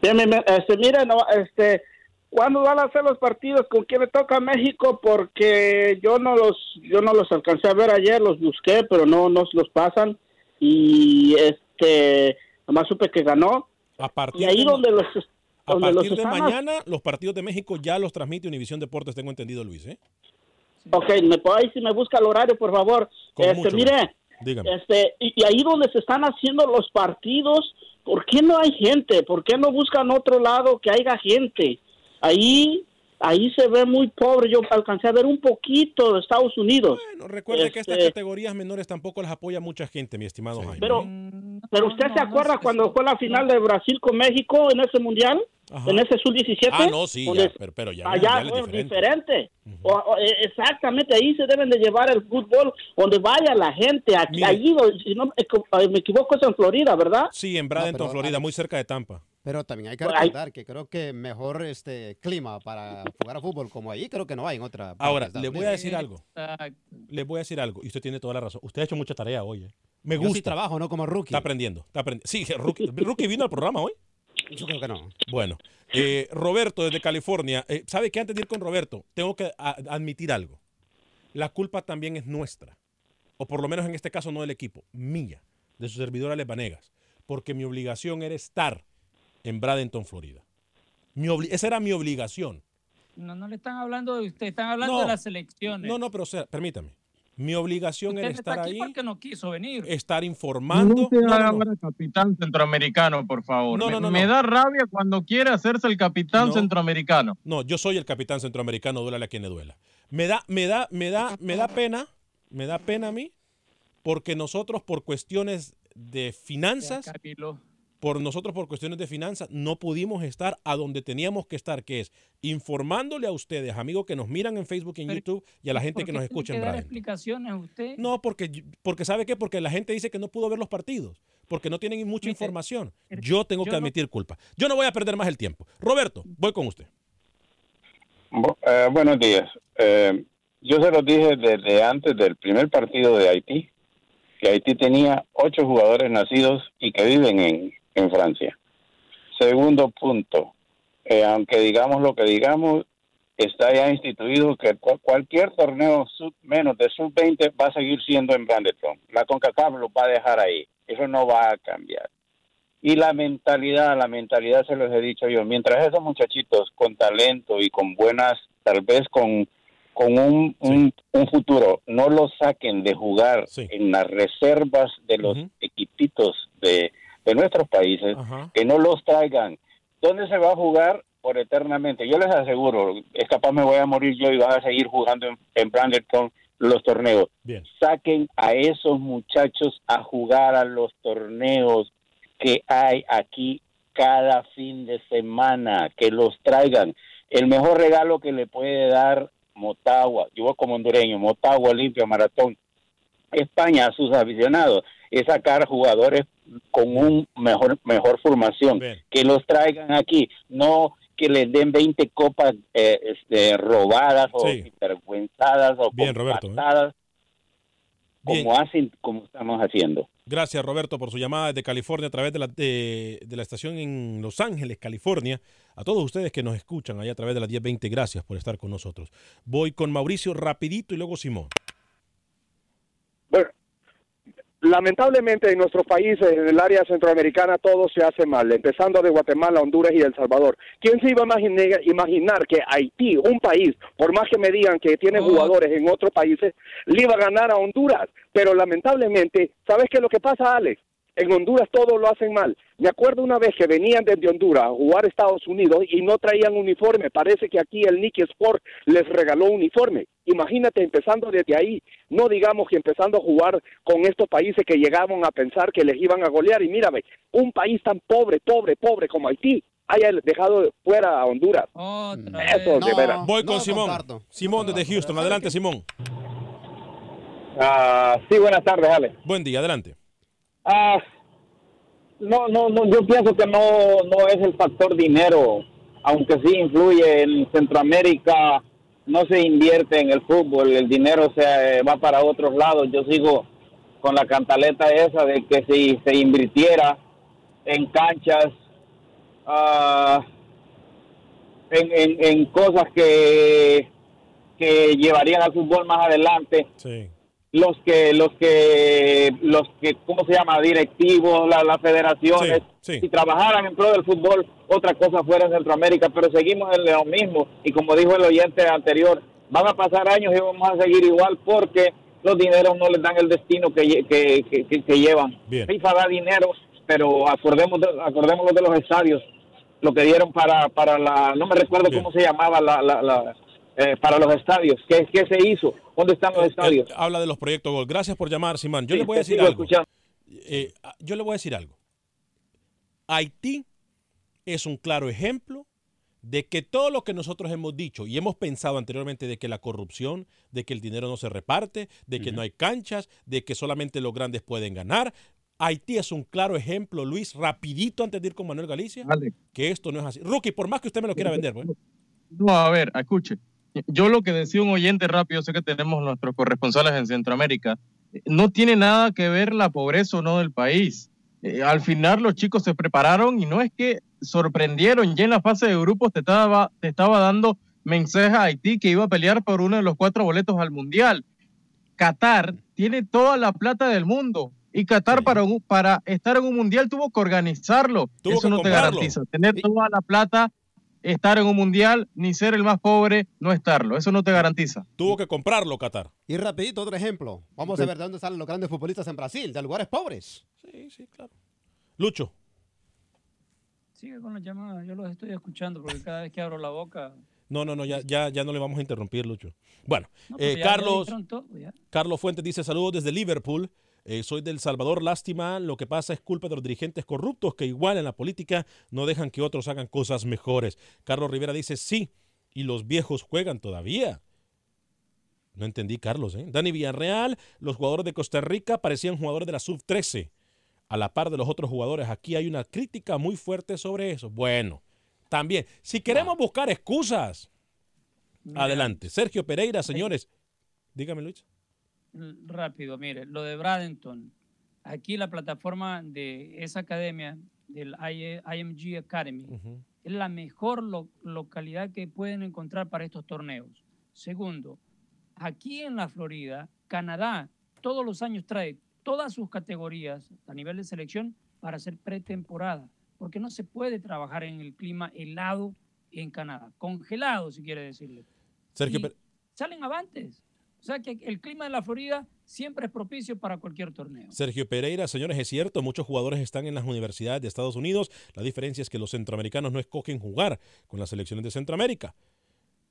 Este, mira, no, este, ¿cuándo van a hacer los partidos? ¿Con quién le toca a México? Porque yo no los, yo no los alcancé a ver ayer, los busqué, pero no nos los pasan. Y este, nomás supe que ganó. A partir y ahí de, donde los, a partir de mañana, los partidos de México ya los transmite Univisión Deportes, tengo entendido, Luis. ¿eh? Ok, me, ahí si me busca el horario, por favor. este, mire, este, y, ahí donde se están haciendo los partidos, ¿por qué no hay gente? ¿Por qué no buscan otro lado que haya gente? Ahí ahí se ve muy pobre. Yo alcancé a ver un poquito de Estados Unidos. Bueno, recuerde que estas este, categorías menores tampoco las apoya mucha gente, mi estimado Jaime. Pero, pero usted se acuerda cuando fue la final de Brasil con México en ese mundial? En ese sub-17. Ah, no, sí, pero, ya. Allá es diferente. Eh, exactamente, ahí se deben de llevar el fútbol donde vaya la gente. Aquí, allí, si no me equivoco, es en Florida, ¿verdad? Sí, en Bradenton, Florida, muy cerca de Tampa. Pero también hay que recordar que creo que mejor este clima para jugar a fútbol como ahí, creo que no hay en otra. Ahora, le voy a decir algo. Le voy a decir algo, y usted tiene toda la razón. Usted ha hecho mucha tarea hoy. ¿eh? Me gusta. Yo trabajo, ¿no? Como rookie. Está aprendiendo. Está aprendiendo. Sí, rookie, rookie vino al programa hoy. Yo creo que no. Bueno, eh, Roberto desde California. Eh, ¿Sabe qué? Antes de ir con Roberto, tengo que admitir algo. La culpa también es nuestra. O por lo menos en este caso no del equipo, mía, de su servidor Alex Vanegas. Porque mi obligación era estar en Bradenton, Florida. esa era mi obligación. No, no le están hablando de usted, están hablando de las elecciones. No, no, pero sea, permítame. Mi obligación era estar ahí. porque no quiso venir. Estar informando. No, no, capitán centroamericano, por favor. No, me, me, da rabia cuando quiere hacerse el capitán centroamericano. No, yo soy el capitán centroamericano, duela a quien le duela. Me da, me da, me da, me da pena, me da pena a mí, porque nosotros por cuestiones de finanzas, por nosotros por cuestiones de finanzas no pudimos estar a donde teníamos que estar, que es informándole a ustedes, amigos que nos miran en Facebook y en YouTube y a la gente que nos escucha en radio. explicaciones a usted? No, porque, porque ¿sabe qué? Porque la gente dice que no pudo ver los partidos, porque no tienen mucha información. Yo tengo que admitir culpa. Yo no voy a perder más el tiempo. Roberto, voy con usted. Eh, buenos días. Eh, yo se lo dije desde antes del primer partido de Haití, que Haití tenía ocho jugadores nacidos y que viven en, en Francia. Segundo punto, eh, aunque digamos lo que digamos, está ya instituido que cualquier torneo sub, menos de sub-20 va a seguir siendo en Bradenton. La CONCACAF lo va a dejar ahí. Eso no va a cambiar. Y la mentalidad, la mentalidad se los he dicho yo, mientras esos muchachitos con talento y con buenas, tal vez con, con un, un, futuro, no lo saquen de jugar en las reservas de los equipitos de, de, nuestros países, que no los traigan. ¿Dónde se va a jugar? Por eternamente. Yo les aseguro, es capaz me voy a morir yo y van a seguir jugando en, en Branderton los torneos. Saquen a esos muchachos a jugar a los torneos que hay aquí cada fin de semana, que los traigan. El mejor regalo que le puede dar Motagua, yo como hondureño, Motagua, Olimpia, Maratón, España a sus aficionados, es sacar jugadores con un mejor mejor formación, que los traigan aquí, no que les den 20 copas eh, este, robadas o vergüenzadas o Bien, Roberto, ¿eh? como hacen, como estamos haciendo. Gracias, Roberto, por su llamada desde California a través de la, de, la estación en Los Ángeles, California. A todos ustedes que nos escuchan ahí a través de la 1020, gracias por estar con nosotros. Voy con Mauricio rapidito y luego Simón. Bueno, lamentablemente en nuestros países, en el área centroamericana, todo se hace mal, empezando de Guatemala, Honduras y El Salvador. ¿Quién se iba a imaginar, que Haití, un país, por más que me digan que tiene jugadores en otros países, le iba a ganar a Honduras? Pero lamentablemente, ¿sabes qué es lo que pasa, Alex? En Honduras todo lo hacen mal. Me acuerdo una vez que venían desde Honduras a jugar a Estados Unidos y no traían uniforme. Parece que aquí el Nike Sport les regaló uniforme. Imagínate empezando desde ahí, no digamos que empezando a jugar con estos países que llegaban a pensar que les iban a golear. Y mírame, un país tan pobre, pobre, pobre como Haití, haya dejado fuera a Honduras. Eso, de veras. Voy con Simón. Simón desde Houston. Adelante, Simón. Ah, sí, buenas tardes, Ale. Buen día, adelante. Ah, no, no, no, yo pienso que no, no es el factor dinero, aunque sí influye en Centroamérica, no se invierte en el fútbol, el dinero se va para otros lados. Yo sigo con la cantaleta esa de que si se invirtiera en canchas, en, en, en, cosas que, que llevarían al fútbol más adelante. Sí los que los que los que cómo se llama directivos las federaciones. Si trabajaran en pro del fútbol otra cosa fuera en Centroamérica pero seguimos en lo mismo. Y como dijo el oyente anterior van a pasar años y vamos a seguir igual porque los dineros no les dan el destino que, que, que, llevan. FIFA da dinero pero acordemos de, acordémonos de los estadios. Lo que dieron para para la no me recuerdo cómo se llamaba la, la eh, para los estadios. ¿Qué, ¿Qué, se hizo? ¿Dónde están los estadios? habla de los proyectos Gol. Gracias por llamar, Simán. Yo le voy a decir algo. Eh, yo le voy a decir algo. Haití es un claro ejemplo de que todo lo que nosotros hemos dicho y hemos pensado anteriormente de que la corrupción, de que el dinero no se reparte, de que no hay canchas, de que solamente los grandes pueden ganar, Haití es un claro ejemplo, Luis, rapidito antes de ir con Manuel Galicia, que esto no es así. Rookie, por más que usted me lo quiera vender. Bueno. No, a ver, escuche. Yo lo que decía un oyente rápido, sé que tenemos nuestros corresponsales en Centroamérica, no tiene nada que ver la pobreza o no del país. Eh, al final los chicos se prepararon y no es que sorprendieron, ya en la fase de grupos te estaba, te estaba dando mensaje a Haití que iba a pelear por uno de los cuatro boletos al Mundial. Qatar tiene toda la plata del mundo y Qatar para, para estar en un Mundial tuvo que organizarlo. Eso no te garantiza. Tener toda la plata estar en un mundial ni ser el más pobre no estarlo. Eso no te garantiza. Tuvo que comprarlo Qatar. Y rapidito otro ejemplo. Vamos a ver de dónde salen los grandes futbolistas en Brasil, de lugares pobres. Sí, sí, claro. Lucho. Sigue con la llamada, yo los estoy escuchando porque cada vez que abro la boca... No, no, no, ya, ya, ya no le vamos a interrumpir, Lucho. Bueno, eh, Carlos, Carlos Fuentes dice saludos desde Liverpool. Eh, soy del Salvador, lástima, lo que pasa es culpa de los dirigentes corruptos que igual en la política no dejan que otros hagan cosas mejores. Carlos Rivera dice, sí, y los viejos juegan todavía. No entendí, Carlos. ¿eh? Dani Villarreal, los jugadores de Costa Rica parecían jugadores de la sub-13, a la par de los otros jugadores. Aquí hay una crítica muy fuerte sobre eso. Bueno, también, si queremos buscar excusas, adelante. Sergio Pereira, señores. Dígame, Luis rápido, mire, lo de Bradenton. Aquí la plataforma de esa academia, del IMG Academy, es la mejor localidad que pueden encontrar para estos torneos. Segundo, aquí en la Florida, Canadá todos los años trae todas sus categorías a nivel de selección para hacer pretemporada, porque no se puede trabajar en el clima helado en Canadá, congelado si quiere decirle. Sergio, salen avantes. O sea que el clima de la Florida siempre es propicio para cualquier torneo. Sergio Pereira, señores, es cierto, muchos jugadores están en las universidades de Estados Unidos. La diferencia es que los centroamericanos no escogen jugar con las selecciones de Centroamérica.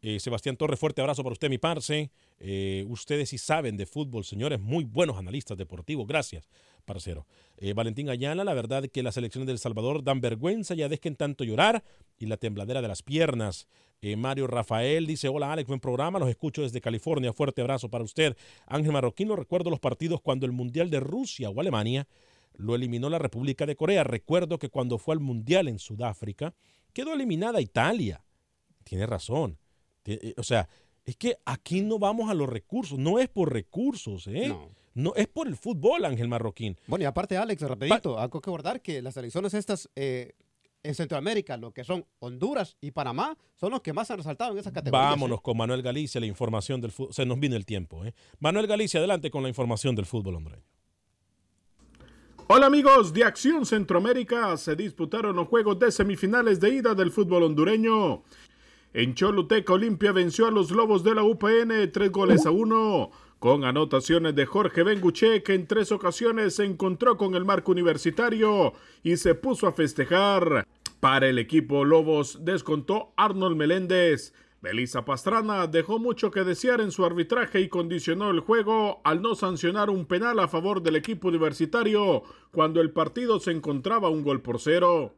Eh, Sebastián Torres, fuerte abrazo para usted, mi parce. Eh, ustedes sí saben de fútbol, señores, muy buenos analistas deportivos. Gracias, parcero. Eh, Valentín Ayala, la verdad que las selecciones del Salvador dan vergüenza, ya dejen tanto llorar y la tembladera de las piernas. Mario Rafael dice, hola Alex, buen programa, los escucho desde California, fuerte abrazo para usted. Ángel Marroquín, recuerdo los partidos cuando el Mundial de Rusia o Alemania lo eliminó la República de Corea. Recuerdo que cuando fue al Mundial en Sudáfrica, quedó eliminada Italia. Tiene razón o sea, es que aquí no vamos a los recursos, no es por recursos, ¿eh? No. es por el fútbol, Ángel Marroquín. Bueno, y aparte, Alex, rapidito, algo que guardar que las elecciones estas eh, en Centroamérica, lo que son Honduras y Panamá, son los que más han resaltado en esa categoría. Vámonos con Manuel Galicia, la información del fútbol. Se nos viene el tiempo. ¿eh? Manuel Galicia, adelante con la información del fútbol hondureño. Hola amigos de Acción Centroamérica, se disputaron los juegos de semifinales de ida del fútbol hondureño. En Choluteca, Olimpia venció a los Lobos de la UPN tres goles a uno, con anotaciones de Jorge Benguche, que en tres ocasiones se encontró con el marco universitario y se puso a festejar. Para el equipo Lobos descontó Arnold Meléndez. Belisa Pastrana dejó mucho que desear en su arbitraje y condicionó el juego al no sancionar un penal a favor del equipo universitario cuando el partido se encontraba un gol por cero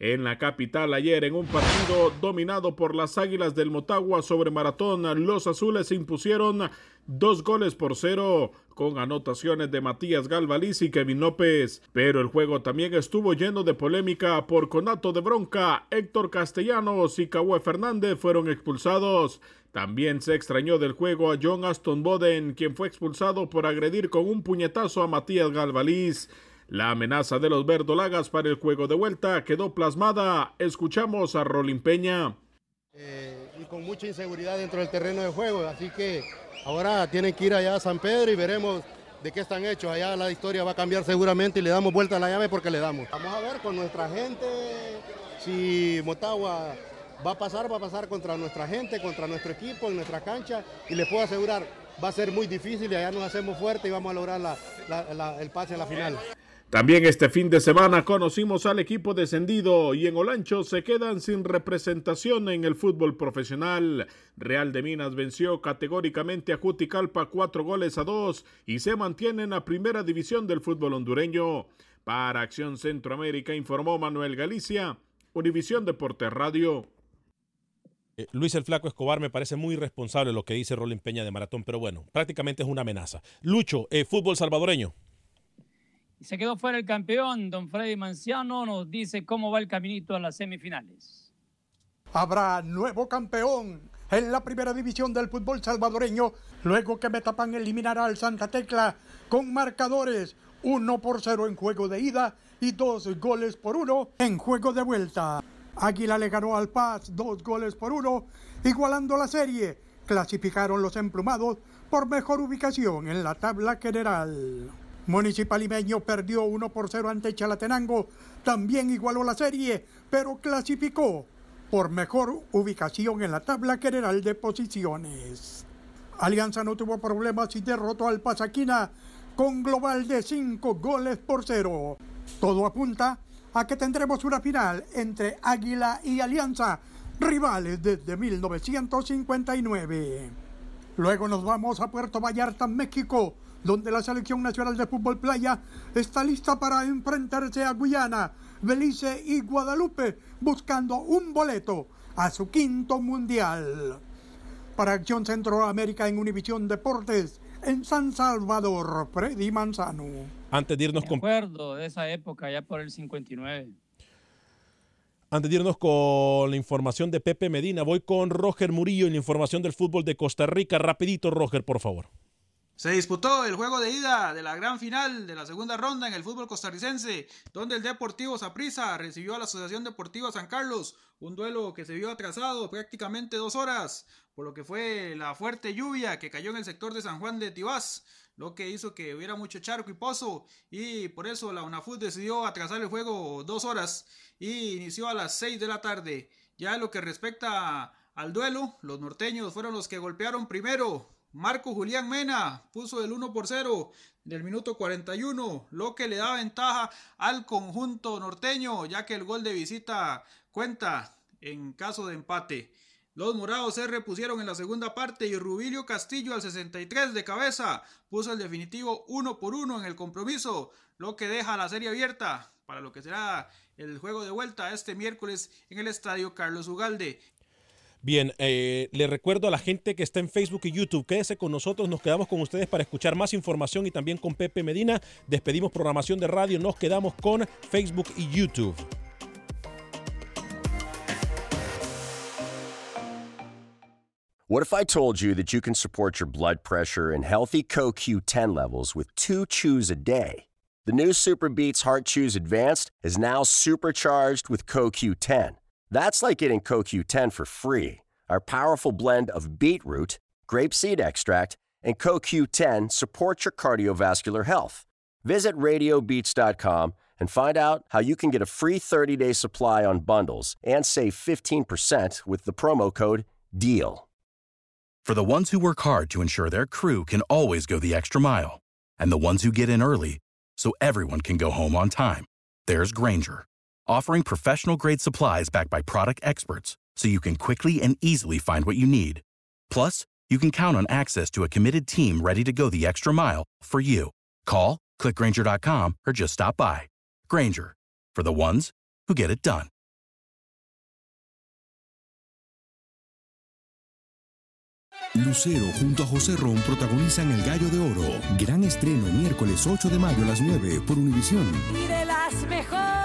en la capital ayer en un partido dominado por las Águilas del Motagua sobre Maratón. Los azules impusieron dos goles por cero con anotaciones de Matías Galvaliz y Kevin López. Pero el juego también estuvo lleno de polémica por conato de bronca. Héctor Castellanos y Cahue Fernández fueron expulsados. También se extrañó del juego a John Aston Boden, quien fue expulsado por agredir con un puñetazo a Matías Galvaliz. La amenaza de los verdolagas para el juego de vuelta quedó plasmada. Escuchamos a Rolín Peña. Eh, y con mucha inseguridad dentro del terreno de juego, así que ahora tienen que ir allá a San Pedro y veremos de qué están hechos. Allá la historia va a cambiar seguramente y le damos vuelta a la llave porque le damos. Vamos a ver con nuestra gente si Motagua va a pasar, va a pasar contra nuestra gente, contra nuestro equipo, en nuestra cancha y les puedo asegurar, va a ser muy difícil y allá nos hacemos fuertes y vamos a lograr el pase a la final. También este fin de semana conocimos al equipo descendido y en Olancho se quedan sin representación en el fútbol profesional. Real de Minas venció categóricamente a Juticalpa cuatro goles a dos y se mantiene en la primera división del fútbol hondureño. Para Acción Centroamérica informó Manuel Galicia, Univisión Deportes Radio. Eh, Luis el Flaco Escobar me parece muy responsable lo que dice Rolín Peña de Maratón, pero bueno, prácticamente es una amenaza. Lucho, eh, fútbol salvadoreño. Y se quedó fuera el campeón, don Freddy Manciano nos dice cómo va el caminito a las semifinales. Habrá nuevo campeón en la primera división del fútbol salvadoreño, luego que Metapan eliminará al Santa Tecla con marcadores 1 por 0 en juego de ida y 2 goles por 1 en juego de vuelta. Águila le ganó al Paz 2 goles por 1, igualando la serie. Clasificaron los emplumados por mejor ubicación en la tabla general. Municipal perdió 1 por 0 ante Chalatenango. También igualó la serie, pero clasificó por mejor ubicación en la tabla general de posiciones. Alianza no tuvo problemas y derrotó al Pasaquina con global de 5 goles por 0. Todo apunta a que tendremos una final entre Águila y Alianza, rivales desde 1959. Luego nos vamos a Puerto Vallarta, México donde la Selección Nacional de Fútbol Playa está lista para enfrentarse a Guyana, Belice y Guadalupe, buscando un boleto a su quinto mundial. Para Acción Centroamérica en Univisión Deportes, en San Salvador, Freddy Manzano. Antes de irnos con... acuerdo de esa época, ya por el 59. Antes de irnos con la información de Pepe Medina, voy con Roger Murillo en la información del fútbol de Costa Rica. Rapidito, Roger, por favor. Se disputó el juego de ida de la gran final de la segunda ronda en el fútbol costarricense, donde el Deportivo Saprissa recibió a la Asociación Deportiva San Carlos, un duelo que se vio atrasado prácticamente dos horas, por lo que fue la fuerte lluvia que cayó en el sector de San Juan de Tibás, lo que hizo que hubiera mucho charco y pozo, y por eso la UNAFUT decidió atrasar el juego dos horas y inició a las seis de la tarde. Ya en lo que respecta al duelo. Los norteños fueron los que golpearon primero. Marco Julián Mena puso el 1 por 0 del minuto 41, lo que le da ventaja al conjunto norteño, ya que el gol de visita cuenta en caso de empate. Los morados se repusieron en la segunda parte y Rubilio Castillo al 63 de cabeza puso el definitivo 1 por 1 en el compromiso, lo que deja la serie abierta para lo que será el juego de vuelta este miércoles en el estadio Carlos Ugalde. Bien, eh, le recuerdo a la gente que está en Facebook y YouTube, quédese con nosotros, nos quedamos con ustedes para escuchar más información y también con Pepe Medina. Despedimos programación de radio, nos quedamos con Facebook y YouTube. What if I told you that you can support your blood pressure and healthy CoQ10 levels with two chews a day? The new Super Beats Heart Chews Advanced is now supercharged with CoQ10. That's like getting CoQ10 for free. Our powerful blend of beetroot, grapeseed extract, and CoQ10 supports your cardiovascular health. Visit radiobeats.com and find out how you can get a free 30-day supply on bundles and save 15% with the promo code DEAL. For the ones who work hard to ensure their crew can always go the extra mile, and the ones who get in early so everyone can go home on time, there's Granger, offering professional grade supplies backed by product experts so you can quickly and easily find what you need. Plus, you can count on access to a committed team ready to go the extra mile for you. Call, clickgranger.com, or just stop by. Granger, for the ones who get it done. Lucero junto a José Ron protagonizan El Gallo de Oro. Gran estreno miércoles 8 de mayo a las 9 por Univisión. Y de las mejores.